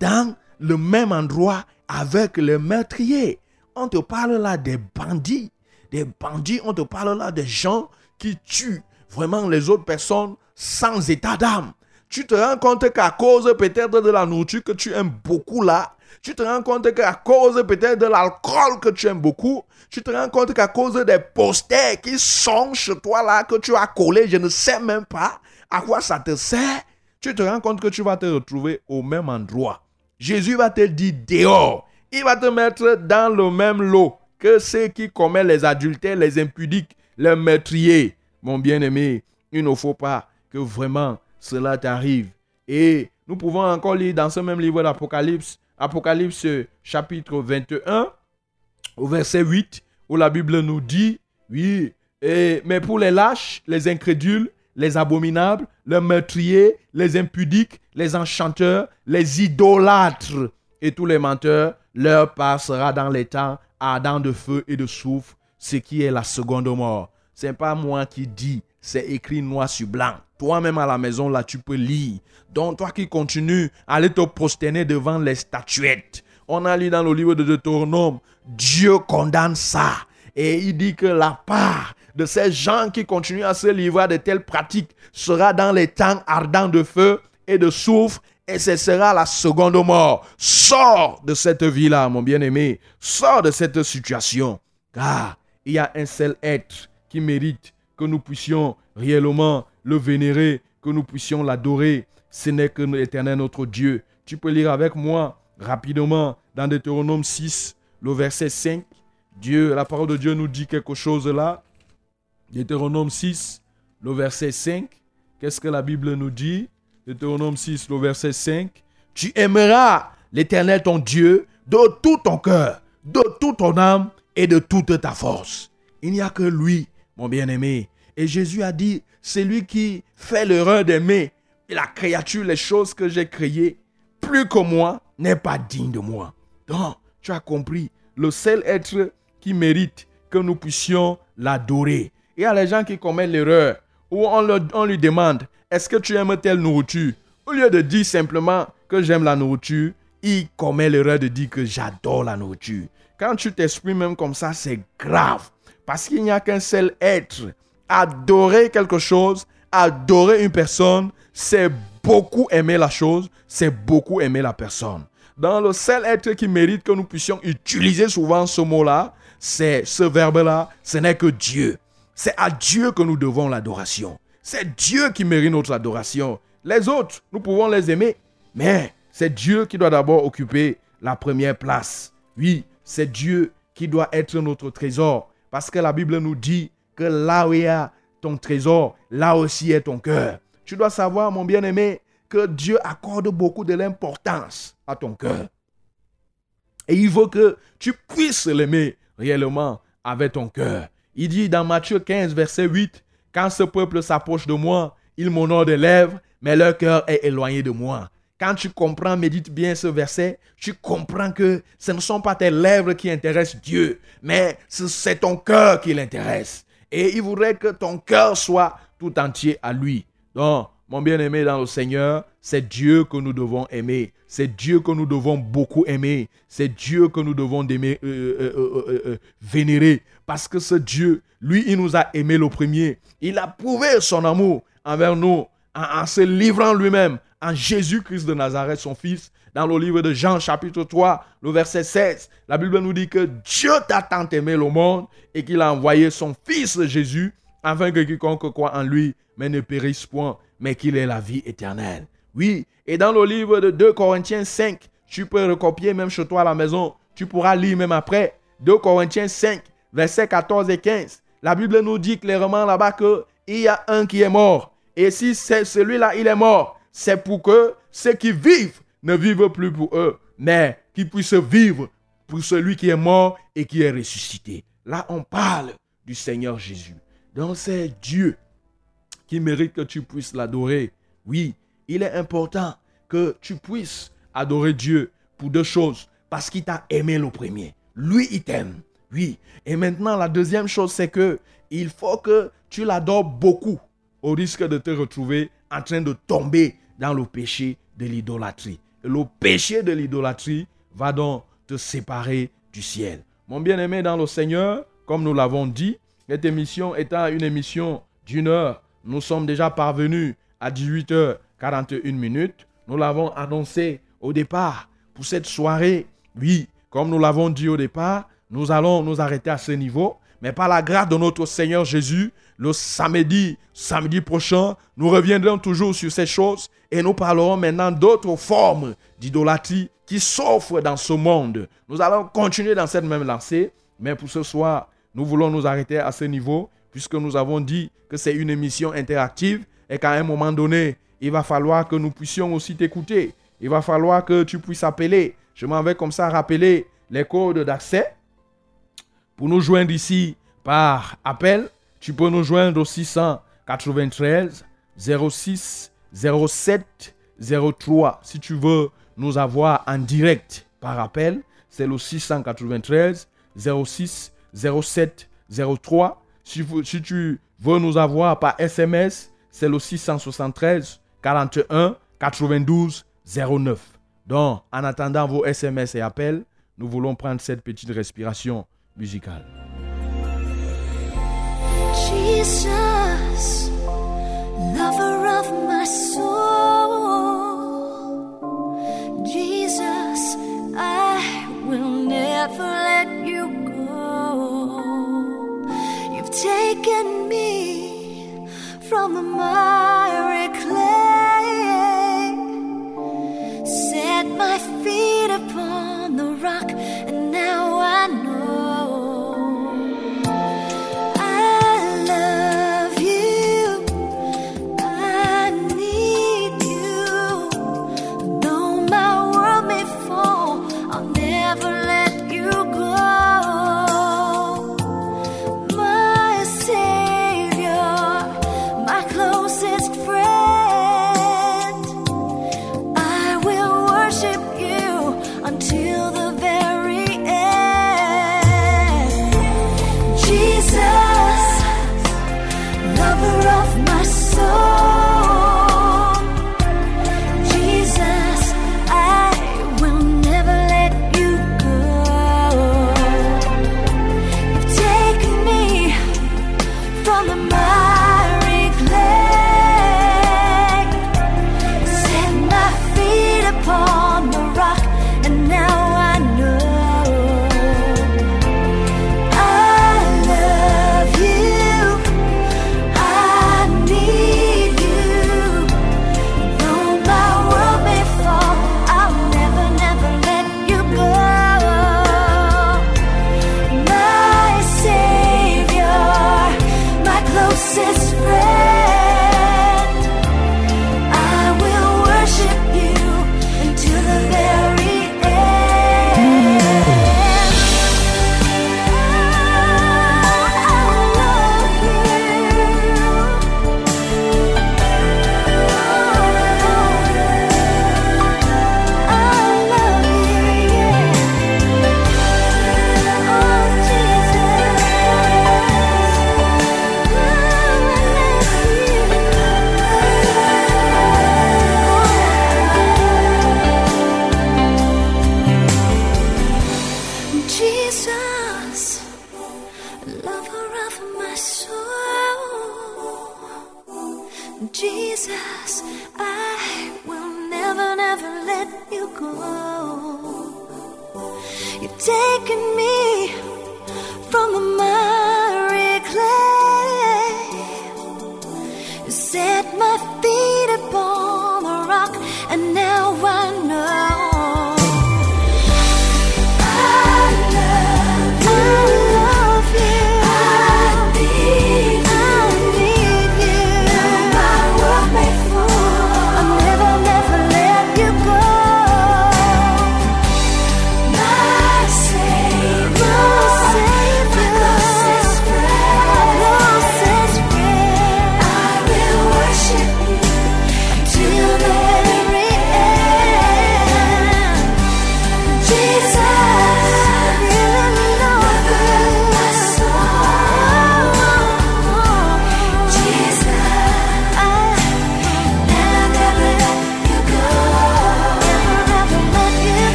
dans le même endroit avec les meurtriers. On te parle là des bandits. Des bandits, on te parle là des gens qui tuent vraiment les autres personnes sans état d'âme. Tu te rends compte qu'à cause peut-être de la nourriture que tu aimes beaucoup là, tu te rends compte qu'à cause peut-être de l'alcool que tu aimes beaucoup, tu te rends compte qu'à cause des posters qui sont chez toi là, que tu as collé, je ne sais même pas à quoi ça te sert, tu te rends compte que tu vas te retrouver au même endroit. Jésus va te dire dehors. Il va te mettre dans le même lot que ceux qui commettent les adultères, les impudiques, les meurtriers. Mon bien-aimé, il ne faut pas que vraiment cela t'arrive. Et nous pouvons encore lire dans ce même livre d'Apocalypse Apocalypse chapitre 21, au verset 8, où la Bible nous dit, oui, et, mais pour les lâches, les incrédules, les abominables, les meurtriers, les impudiques, les enchanteurs, les idolâtres et tous les menteurs, leur passera dans les temps ardents de feu et de soufre, ce qui est la seconde mort. C'est pas moi qui dis, c'est écrit noir sur blanc. Toi-même à la maison, là, tu peux lire. Donc, toi qui continues à aller te prosterner devant les statuettes. On a lu dans le livre de Deutéronome, Dieu condamne ça. Et il dit que la part de ces gens qui continuent à se livrer à de telles pratiques sera dans les temps ardents de feu et de soufre et ce sera la seconde mort. Sors de cette vie-là, mon bien-aimé. Sors de cette situation. Car il y a un seul être qui mérite que nous puissions réellement le vénérer, que nous puissions l'adorer. Ce n'est que l'éternel notre Dieu. Tu peux lire avec moi rapidement dans Deutéronome 6, le verset 5. Dieu, la parole de Dieu nous dit quelque chose là. Deutéronome 6, le verset 5. Qu'est-ce que la Bible nous dit? Deutéronome 6, le verset 5. Tu aimeras l'éternel ton Dieu de tout ton cœur, de toute ton âme et de toute ta force. Il n'y a que lui mon bien-aimé. Et Jésus a dit, c'est lui qui fait l'erreur d'aimer la créature, les choses que j'ai créées, plus que moi, n'est pas digne de moi. Donc, tu as compris, le seul être qui mérite que nous puissions l'adorer. Il y a les gens qui commettent l'erreur où on, on lui demande, est-ce que tu aimes telle nourriture? Au lieu de dire simplement que j'aime la nourriture, il commet l'erreur de dire que j'adore la nourriture. Quand tu t'exprimes même comme ça, c'est grave. Parce qu'il n'y a qu'un seul être. Adorer quelque chose, adorer une personne, c'est beaucoup aimer la chose, c'est beaucoup aimer la personne. Dans le seul être qui mérite que nous puissions utiliser souvent ce mot-là, c'est ce verbe-là, ce n'est que Dieu. C'est à Dieu que nous devons l'adoration. C'est Dieu qui mérite notre adoration. Les autres, nous pouvons les aimer, mais c'est Dieu qui doit d'abord occuper la première place. Oui, c'est Dieu qui doit être notre trésor. Parce que la Bible nous dit que là où il y a ton trésor, là aussi est ton cœur. Tu dois savoir, mon bien-aimé, que Dieu accorde beaucoup de l'importance à ton cœur. Et il veut que tu puisses l'aimer réellement avec ton cœur. Il dit dans Matthieu 15, verset 8, Quand ce peuple s'approche de moi, ils m'honorent des lèvres, mais leur cœur est éloigné de moi. Quand tu comprends, médite bien ce verset, tu comprends que ce ne sont pas tes lèvres qui intéressent Dieu, mais c'est ton cœur qui l'intéresse. Et il voudrait que ton cœur soit tout entier à lui. Donc, mon bien-aimé dans le Seigneur, c'est Dieu que nous devons aimer. C'est Dieu que nous devons beaucoup aimer. C'est Dieu que nous devons euh, euh, euh, vénérer. Parce que ce Dieu, lui, il nous a aimés le premier. Il a prouvé son amour envers nous en, se livrant lui-même en Jésus-Christ de Nazareth, son Fils. Dans le livre de Jean, chapitre 3, le verset 16, la Bible nous dit que Dieu t'a tant aimé le monde et qu'il a envoyé son Fils Jésus afin que quiconque croit en lui, mais ne périsse point, mais qu'il ait la vie éternelle. Oui, et dans le livre de 2 Corinthiens 5, tu peux recopier même chez toi à la maison, tu pourras lire même après. 2 Corinthiens 5, versets 14 et 15. La Bible nous dit clairement là-bas qu'il y a un qui est mort. Et si celui-là, il est mort, c'est pour que ceux qui vivent ne vivent plus pour eux, mais qu'ils puissent vivre pour celui qui est mort et qui est ressuscité. Là, on parle du Seigneur Jésus. Donc c'est Dieu qui mérite que tu puisses l'adorer. Oui, il est important que tu puisses adorer Dieu pour deux choses. Parce qu'il t'a aimé le premier. Lui, il t'aime. Oui. Et maintenant, la deuxième chose, c'est que il faut que tu l'adores beaucoup au risque de te retrouver en train de tomber dans le péché de l'idolâtrie. Le péché de l'idolâtrie va donc te séparer du ciel. Mon bien-aimé dans le Seigneur, comme nous l'avons dit, cette émission étant une émission d'une heure, nous sommes déjà parvenus à 18h41 minutes. Nous l'avons annoncé au départ pour cette soirée. Oui, comme nous l'avons dit au départ, nous allons nous arrêter à ce niveau. Mais par la grâce de notre Seigneur Jésus, le samedi, samedi prochain, nous reviendrons toujours sur ces choses et nous parlerons maintenant d'autres formes d'idolâtrie qui s'offrent dans ce monde. Nous allons continuer dans cette même lancée, mais pour ce soir, nous voulons nous arrêter à ce niveau puisque nous avons dit que c'est une émission interactive et qu'à un moment donné, il va falloir que nous puissions aussi t'écouter. Il va falloir que tu puisses appeler. Je m'en vais comme ça rappeler les codes d'accès. Pour nous joindre ici par appel, tu peux nous joindre au 693 06 07 03. Si tu veux nous avoir en direct par appel, c'est le 693 06 07 03. Si, tu veux nous avoir par SMS, c'est le 673 41 92 09. Donc, en attendant vos SMS et appels, nous voulons prendre cette petite respiration musicale. Jesus, lover of my soul. Jesus, I will never let you go. You've taken me from the miry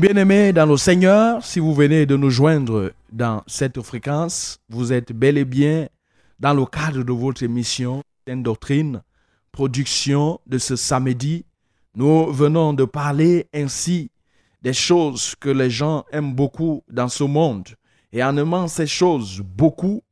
Bien-aimé dans le Seigneur, si vous venez de nous joindre dans cette fréquence, vous êtes bel et bien dans le cadre de votre émission Doctrine, production de ce samedi. Nous venons de parler ainsi des choses que les gens aiment beaucoup dans ce monde. Et en aimant ces choses beaucoup,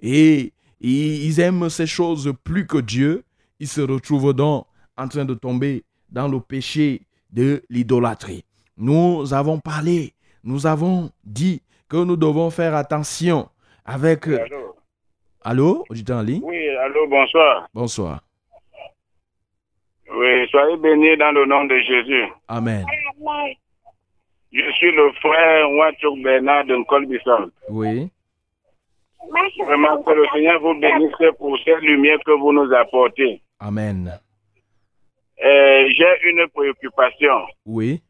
et ils aiment ces choses plus que Dieu, ils se retrouvent donc en train de tomber dans le péché de l'idolâtrie. Nous avons parlé, nous avons dit que nous devons faire attention avec... Allô? Allô, en ligne? Oui, allô, bonsoir. Bonsoir. Oui, soyez bénis dans le nom de Jésus. Amen. Je suis le frère Wachouk Bernard de Colbisson. Oui. Vraiment que le Seigneur vous bénisse pour cette lumière que vous nous apportez. Amen. Euh, J'ai une préoccupation Oui.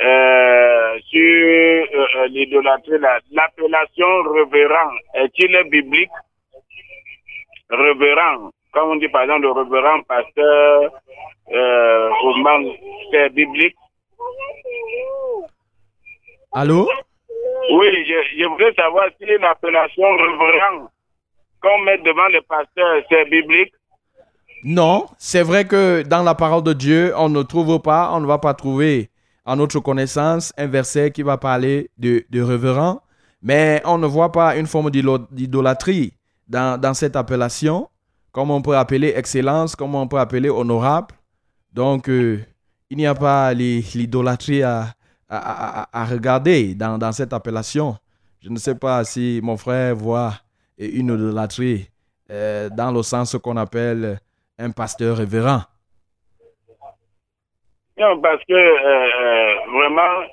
Euh, sur euh, euh, l'idolâtrie. La- L'appellation révérend est-il biblique? Révérend, comme on dit par exemple le révérend pasteur euh, au c'est biblique? Allô? Oui, je, je voudrais savoir si l'appellation révérend qu'on met devant le pasteur, c'est biblique? Non, c'est vrai que dans la parole de Dieu, on ne trouve pas, on ne va pas trouver à notre connaissance un verset qui va parler de, de révérend, mais on ne voit pas une forme d'idolâtrie dans, dans cette appellation, comme on peut appeler excellence, comme on peut appeler honorable. Donc, euh, il n'y a pas l'idolâtrie à, à, à- regarder dans, dans cette appellation. Je ne sais pas si mon frère voit une idolâtrie euh, dans le sens qu'on appelle un pasteur révérend. Non, parce que euh, euh, vraiment,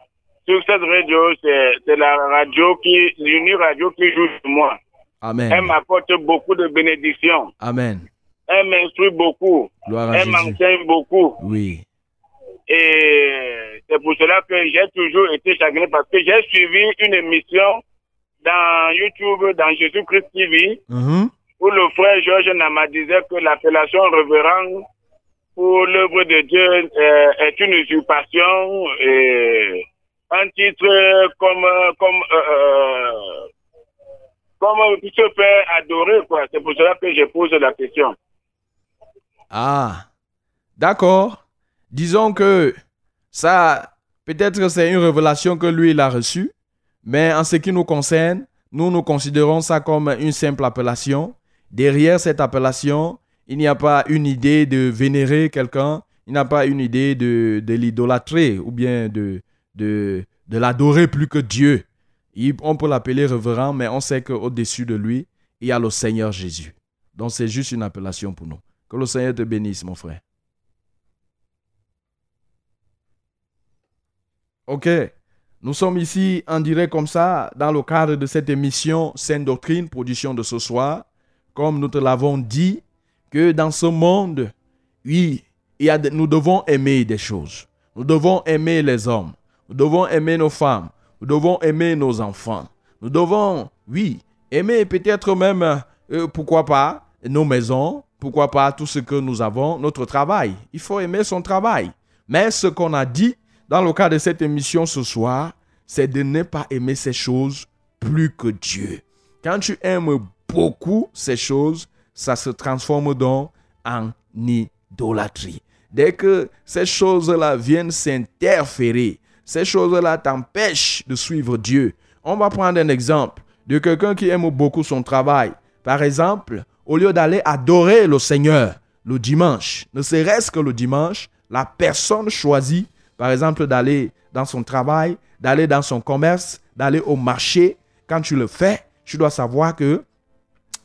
sur cette radio, c'est la radio qui, l'unique radio qui joue sur moi. Elle Amen. m'apporte beaucoup de bénédictions. Amen. Elle m'instruit beaucoup. Gloire Elle m'enseigne beaucoup. Oui. Et c'est pour cela que j'ai toujours été chagrin parce que j'ai suivi une émission dans YouTube, dans Jésus-Christ TV, Mhm. où le frère Georges Nama disait que l'appellation révérend pour l'œuvre de Dieu euh, est une usurpation et un titre comme comme euh, euh, comme se fait adorer quoi. C'est pour cela que je pose la question. Ah. D'accord. Disons que ça, peut-être c'est une révélation que lui, il a reçue, mais en ce qui nous concerne, nous, nous considérons ça comme une simple appellation. Derrière cette appellation, il n'y a pas une idée de vénérer quelqu'un, il n'y a pas une idée de, l'idolâtrer ou bien de, de, l'adorer plus que Dieu. On peut l'appeler révérend, mais on sait qu'au-dessus de lui, il y a le Seigneur Jésus. Donc c'est juste une appellation pour nous. Que le Seigneur te bénisse, mon frère. Ok. Nous sommes ici en direct comme ça, dans le cadre de cette émission Sainte Doctrine, production de ce soir. Comme nous te l'avons dit, que dans ce monde, oui, nous devons aimer des choses. Nous devons aimer les hommes. Nous devons aimer nos femmes. Nous devons aimer nos enfants. Nous devons, oui, aimer peut-être même, euh, pourquoi pas, nos maisons, pourquoi pas tout ce que nous avons, notre travail. Il faut aimer son travail. Mais ce qu'on a dit dans le cadre de cette émission ce soir, c'est de ne pas aimer ces choses plus que Dieu. Quand tu aimes beaucoup ces choses, ça se transforme donc en idolâtrie. Dès que ces choses-là viennent s'interférer, ces choses-là t'empêchent de suivre Dieu. On va prendre un exemple de quelqu'un qui aime beaucoup son travail. Par exemple, au lieu d'aller adorer le Seigneur le dimanche, ne serait-ce que le dimanche, la personne choisit, par exemple, d'aller dans son travail, d'aller dans son commerce, d'aller au marché. Quand tu le fais, tu dois savoir que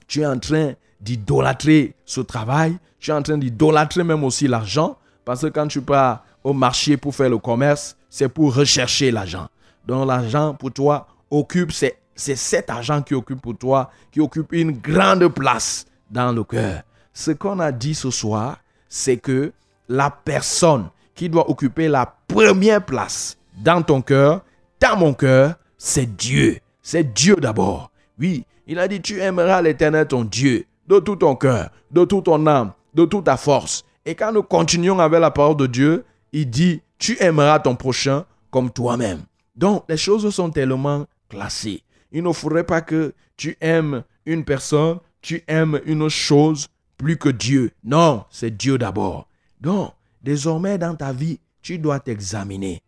tu es en train d'idolâtrer ce travail, tu es en train d'idolâtrer même aussi l'argent, parce que quand tu pars au marché pour faire le commerce, c'est pour rechercher l'argent. Donc l'argent pour toi occupe, c'est cet argent qui occupe pour toi, qui occupe une grande place dans le cœur. Ce qu'on a dit ce soir, c'est que la personne qui doit occuper la première place dans ton cœur, dans mon cœur, c'est Dieu. C'est Dieu d'abord. Oui, il a dit, tu aimeras l'éternel ton Dieu de tout ton cœur, de toute ton âme, de toute ta force. Et quand nous continuons avec la parole de Dieu, il dit, tu aimeras ton prochain comme toi-même. Donc, les choses sont tellement classées. Il ne faudrait pas que tu aimes une personne, tu aimes une chose plus que Dieu. Non, c'est Dieu d'abord. Donc, désormais dans ta vie, tu dois t'examiner.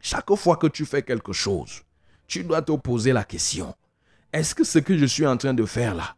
Chaque fois que tu fais quelque chose, tu dois te poser la question. Est-ce que ce que je suis en train de faire là,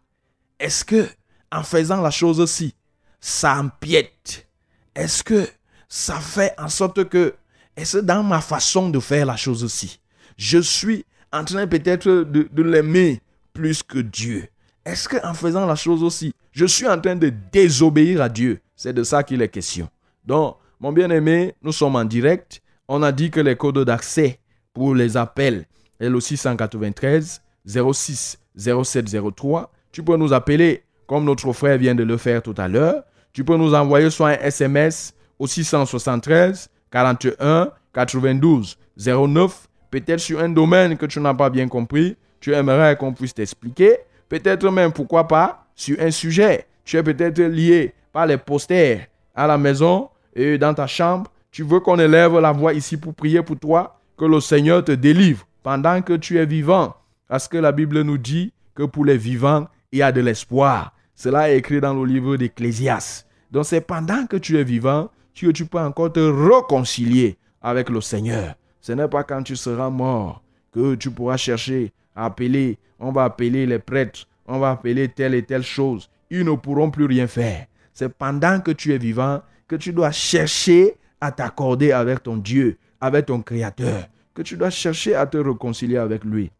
est-ce que en faisant la chose-ci, ça empiète? Est-ce que ça fait en sorte que, est-ce dans ma façon de faire la chose-ci, je suis en train peut-être de, de l'aimer plus que Dieu? Est-ce qu'en faisant la chose aussi, je suis en train de désobéir à Dieu? C'est de ça qu'il est question. Donc, mon bien-aimé, nous sommes en direct. On a dit que les codes d'accès pour les appels est le 693 06 0703. Tu peux nous appeler comme notre frère vient de le faire tout à l'heure. Tu peux nous envoyer soit un SMS au 673 41 92 09 peut-être sur un domaine que tu n'as pas bien compris, tu aimerais qu'on puisse t'expliquer. Peut-être même, pourquoi pas, sur un sujet. Tu es peut-être lié par les posters à la maison et dans ta chambre. Tu veux qu'on élève la voix ici pour prier pour toi, que le Seigneur te délivre pendant que tu es vivant. Parce que la Bible nous dit que pour les vivants, il y a de l'espoir. Cela est écrit dans le livre d'Ecclésias. Donc c'est pendant que tu es vivant que tu peux encore te réconcilier avec le Seigneur. Ce n'est pas quand tu seras mort que tu pourras chercher à appeler. On va appeler les prêtres, on va appeler telle et telle chose. Ils ne pourront plus rien faire. C'est pendant que tu es vivant que tu dois chercher à t'accorder avec ton Dieu, avec ton Créateur, que tu dois chercher à te réconcilier avec lui.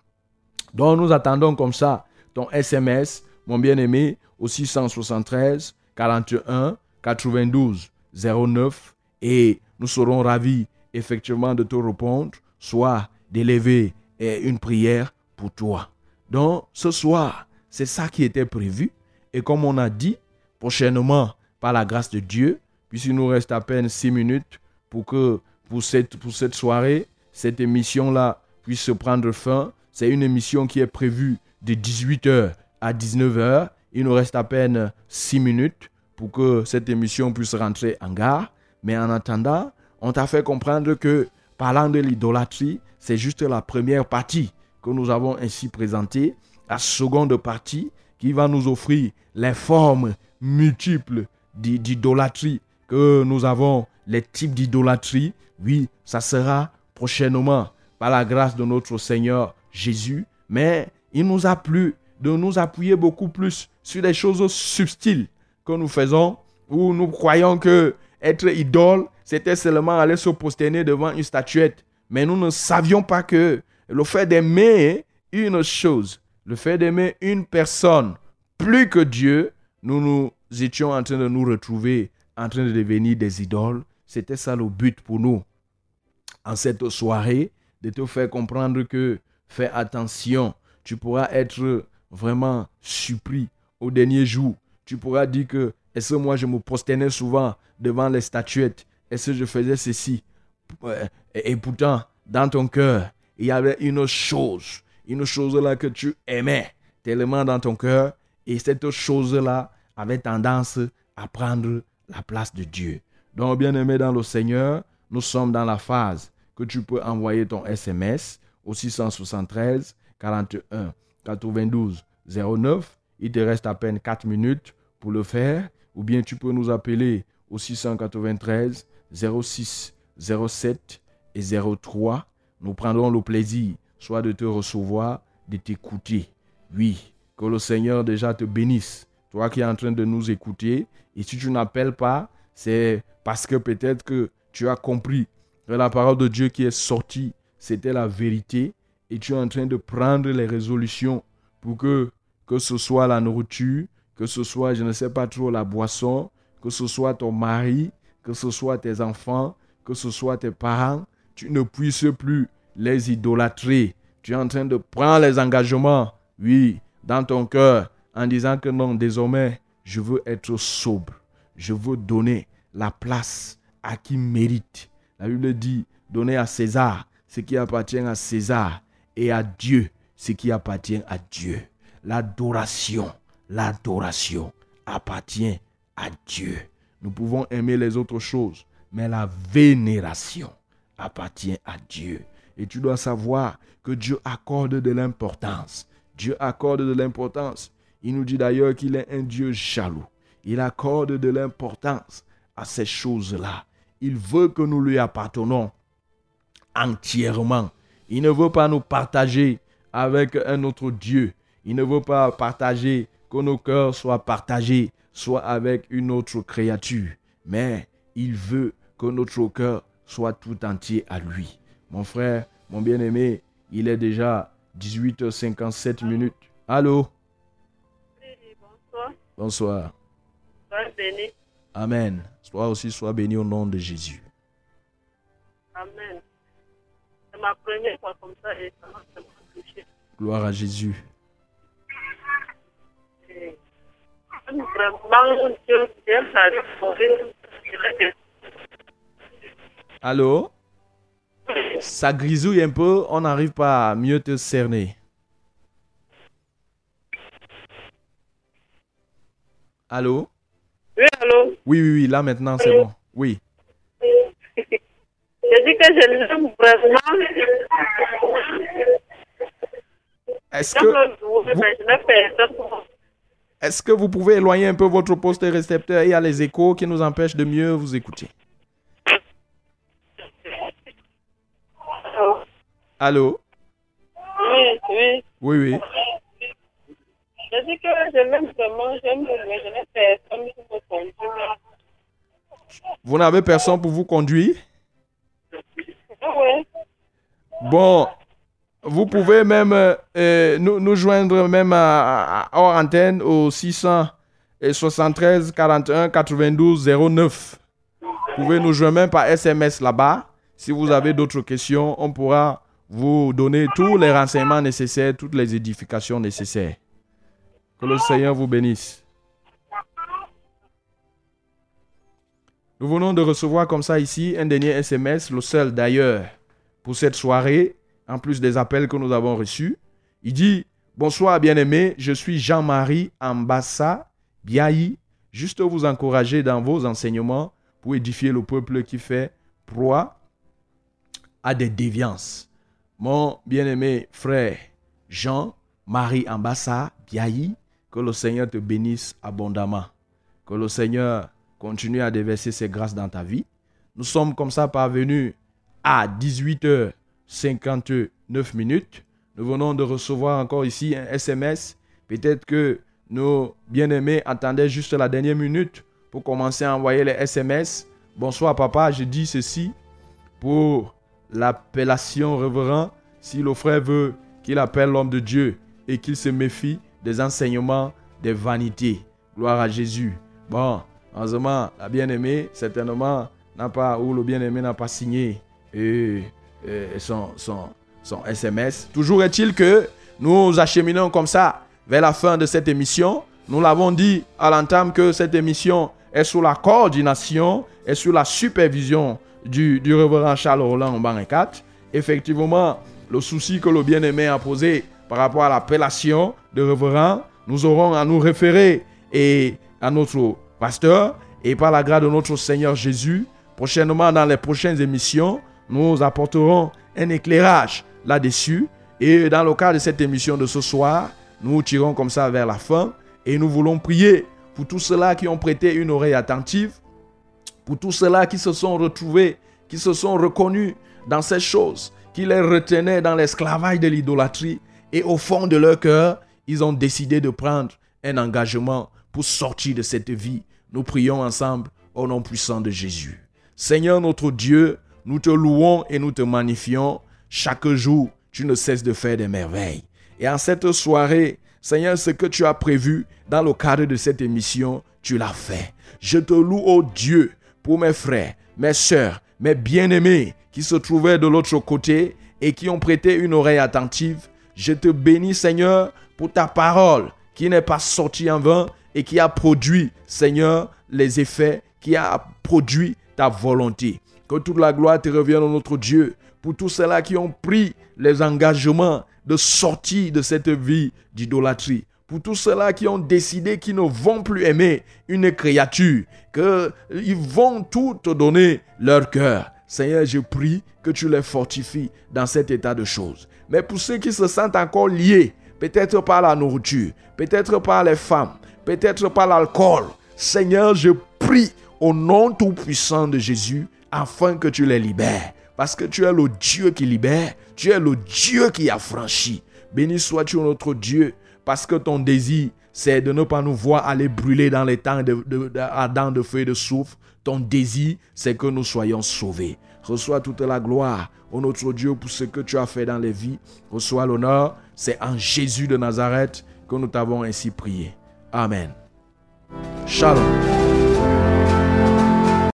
Donc nous attendons comme ça ton SMS, mon bien-aimé, au 673 41 92 09 et nous serons ravis effectivement de te répondre, soit d'élever une prière pour toi. Donc ce soir, c'est ça qui était prévu. Et comme on a dit, prochainement, par la grâce de Dieu, puisqu'il nous reste à peine six minutes pour que pour cette, pour cette soirée, cette émission-là puisse se prendre fin. C'est une émission qui est prévue de 18h à 19h. Il nous reste à peine six minutes pour que cette émission puisse rentrer en gare. Mais en attendant, on t'a fait comprendre que parlant de l'idolâtrie, c'est juste la première partie que nous avons ainsi présentée. La seconde partie qui va nous offrir les formes multiples d'idolâtrie que nous avons, les types d'idolâtrie. Oui, ça sera prochainement par la grâce de notre Seigneur Jésus. Mais il nous a plu de nous appuyer beaucoup plus sur les choses subtiles que nous faisons, où nous croyons que être idole, c'était seulement aller se prosterner devant une statuette. Mais nous ne savions pas que le fait d'aimer une chose, le fait d'aimer une personne plus que Dieu, nous nous étions en train de nous retrouver en train de devenir des idoles. C'était ça le but pour nous. En cette soirée, de te faire comprendre que fais attention, tu pourras être vraiment surpris au dernier jour. Tu pourras dire que, est-ce que moi je me prosternais souvent devant les statuettes? Est-ce que je faisais ceci? Et, et pourtant, dans ton cœur, il y avait une chose, une chose là que tu aimais tellement dans ton cœur, et cette chose-là avait tendance à prendre la place de Dieu. Donc, bien aimé dans le Seigneur, nous sommes dans la phase que tu peux envoyer ton SMS au 673 41 92 09. Il te reste à peine 4 minutes pour le faire. Ou bien tu peux nous appeler au 693 06 07 et 03. Nous prendrons le plaisir soit de te recevoir, de t'écouter. Oui, que le Seigneur déjà te bénisse. Toi qui es en train de nous écouter. Et si tu n'appelles pas, c'est parce que peut-être que tu as compris que la parole de Dieu qui est sortie, c'était la vérité. Et tu es en train de prendre les résolutions pour que, que ce soit la nourriture, que ce soit, je ne sais pas trop, la boisson, que ce soit ton mari, que ce soit tes enfants, que ce soit tes parents, tu ne puisses plus les idolâtrer. Tu es en train de prendre les engagements, oui, dans ton cœur, en disant que non, désormais, je veux être sobre. Je veux donner la place à qui mérite. La Bible dit, donner à César ce qui appartient à César et à Dieu ce qui appartient à Dieu. L'adoration, l'adoration appartient à Dieu. Nous pouvons aimer les autres choses, mais la vénération appartient à Dieu. Et tu dois savoir que Dieu accorde de l'importance. Dieu accorde de l'importance. Il nous dit d'ailleurs qu'il est un Dieu jaloux. Il accorde de l'importance à ces choses-là. Il veut que nous lui appartenons entièrement. Il ne veut pas nous partager avec un autre Dieu. Il ne veut pas partager, que nos cœurs soient partagés, soit avec une autre créature. Mais il veut que notre cœur soit tout entier à lui. Mon frère, mon bien-aimé, il est déjà 18h57 minutes. Allô? Bonsoir. Bonsoir. Sois béni. Amen. Toi aussi, sois béni au nom de Jésus. Amen. C'est ma première fois comme ça et ça m'a tellement touché. Gloire à Jésus. Et Vraiment, Dieu, Allô? Ça grisouille un peu, on n'arrive pas à mieux te cerner. Allô? Oui, allô? Oui, oui, oui, là maintenant c'est bon. Oui. Je dis que je l'aime vraiment. Est-ce que, pour est-ce que vous pouvez éloigner un peu votre poste récepteur Il y a les échos qui nous empêchent de mieux vous écouter? Allô? Oui, oui. Oui, oui. Je dis que je l'aime vraiment, j'aime le mais je n'ai personne pour me conduire. Vous n'avez personne pour vous conduire? Bon, vous pouvez même euh, euh, nous, nous joindre même à, à- hors antenne au 673 41 92 09. Vous pouvez nous joindre même par SMS là-bas. Si vous avez d'autres questions, on pourra vous donner tous les renseignements nécessaires, toutes les édifications nécessaires. Que le Seigneur vous bénisse. Nous venons de recevoir comme ça ici un dernier SMS, le seul d'ailleurs pour cette soirée, en plus des appels que nous avons reçus. Il dit Bonsoir, bien-aimé, je suis Jean-Marie Ambassa Biaï. Juste vous encourager dans vos enseignements pour édifier le peuple qui fait proie à des déviances. Mon bien-aimé frère Jean-Marie Ambassa Biaï, que le Seigneur te bénisse abondamment. Que le Seigneur continue à déverser ses grâces dans ta vie. Nous sommes comme ça parvenus à 18h59 minutes. Nous venons de recevoir encore ici un SMS. Peut-être que nos bien-aimés attendaient juste la dernière minute pour commencer à envoyer les SMS. Bonsoir papa, je dis ceci pour l'appellation révérend. Si le frère veut qu'il appelle l'homme de Dieu et qu'il se méfie des enseignements des vanités. Gloire à Jésus. Bon, heureusement, la bien-aimée, certainement, n'a pas, ou le bien-aimé n'a pas signé son, SMS. Toujours est-il que nous acheminons comme ça vers la fin de cette émission. Nous l'avons dit à l'entame que cette émission est sous la coordination et sous la supervision du, du révérend Charles Roland Mbarikat. effectivement, le souci que le bien-aimé a posé par rapport à l'appellation de révérend, nous aurons à nous référer et à notre pasteur et par la grâce de notre Seigneur Jésus, prochainement dans les prochaines émissions, nous apporterons un éclairage là-dessus. Et dans le cadre de cette émission de ce soir, nous tirons comme ça vers la fin et nous voulons prier pour tous ceux-là qui ont prêté une oreille attentive, pour tous ceux-là qui se sont retrouvés, qui se sont reconnus dans ces choses, qui les retenaient dans l'esclavage de l'idolâtrie et au fond de leur cœur, ils ont décidé de prendre un engagement pour sortir de cette vie. Nous prions ensemble au nom puissant de Jésus. Seigneur notre Dieu, nous te louons et nous te magnifions. Chaque jour, tu ne cesses de faire des merveilles. Et en cette soirée, Seigneur, ce que tu as prévu dans le cadre de cette émission, tu l'as fait. Je te loue, ô Dieu, pour mes frères, mes sœurs, mes bien-aimés qui se trouvaient de l'autre côté et qui ont prêté une oreille attentive. Je te bénis, Seigneur, pour ta parole qui n'est pas sortie en vain et qui a produit, Seigneur, les effets, qui a produit ta volonté. Que toute la gloire te revienne, notre Dieu, pour tous ceux-là qui ont pris les engagements de sortir de cette vie d'idolâtrie. Pour tous ceux-là qui ont décidé qu'ils ne vont plus aimer une créature, qu'ils vont tout te donner leur cœur. Seigneur, je prie que tu les fortifies dans cet état de choses. Mais pour ceux qui se sentent encore liés, peut-être par la nourriture, peut-être par les femmes, peut-être par l'alcool, Seigneur, je prie au nom tout-puissant de Jésus afin que tu les libères. Parce que tu es le Dieu qui libère, tu es le Dieu qui affranchit. Béni sois-tu notre Dieu, parce que ton désir, c'est de ne pas nous voir aller brûler dans les temps de, de, feu et de soufre. Ton désir, c'est que nous soyons sauvés. Reçois toute la gloire, ô notre Dieu, pour ce que tu as fait dans les vies. Reçois l'honneur. C'est en Jésus de Nazareth que nous t'avons ainsi prié. Amen. Shalom.